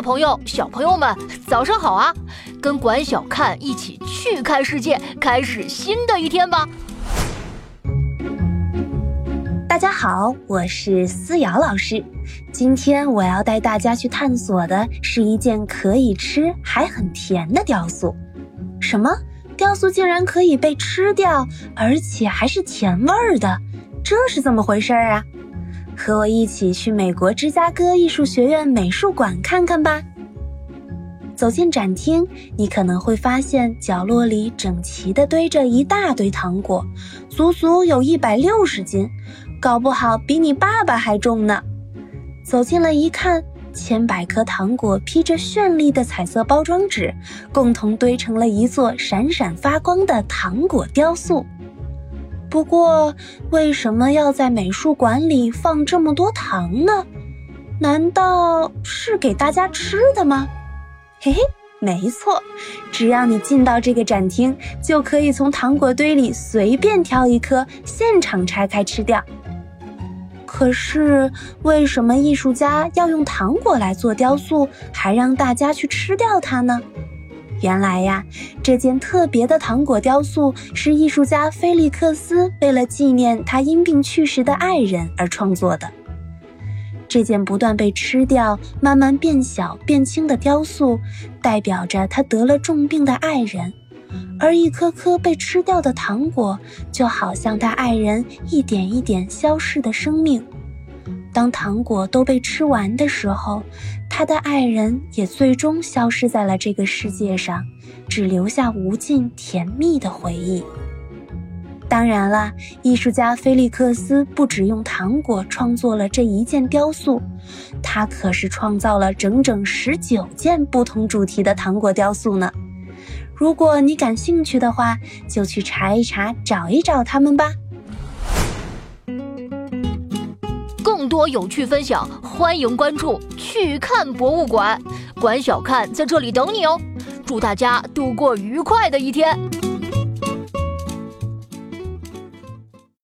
朋友、小朋友们，早上好啊！跟管小看一起去看世界，开始新的一天吧。大家好，我是思瑶老师。今天我要带大家去探索的是一件可以吃还很甜的雕塑。什么？雕塑竟然可以被吃掉，而且还是甜味儿的？这是怎么回事儿啊？和我一起去美国芝加哥艺术学院美术馆看看吧。走进展厅，你可能会发现角落里整齐地堆着一大堆糖果，足足有一百六十斤，搞不好比你爸爸还重呢。走近了一看，千百颗糖果披着绚丽的彩色包装纸，共同堆成了一座闪闪发光的糖果雕塑。不过，为什么要在美术馆里放这么多糖呢？难道是给大家吃的吗？嘿嘿，没错，只要你进到这个展厅，就可以从糖果堆里随便挑一颗，现场拆开吃掉。可是，为什么艺术家要用糖果来做雕塑，还让大家去吃掉它呢？原来呀，这件特别的糖果雕塑是艺术家菲利克斯为了纪念他因病去世的爱人而创作的。这件不断被吃掉、慢慢变小变轻的雕塑，代表着他得了重病的爱人，而一颗颗被吃掉的糖果，就好像他爱人一点一点消逝的生命。当糖果都被吃完的时候，他的爱人也最终消失在了这个世界上，只留下无尽甜蜜的回忆。当然啦，艺术家菲利克斯不只用糖果创作了这一件雕塑，他可是创造了整整十九件不同主题的糖果雕塑呢。如果你感兴趣的话，就去查一查，找一找他们吧。更多有趣分享，欢迎关注“去看博物馆”，管小看在这里等你哦。祝大家度过愉快的一天！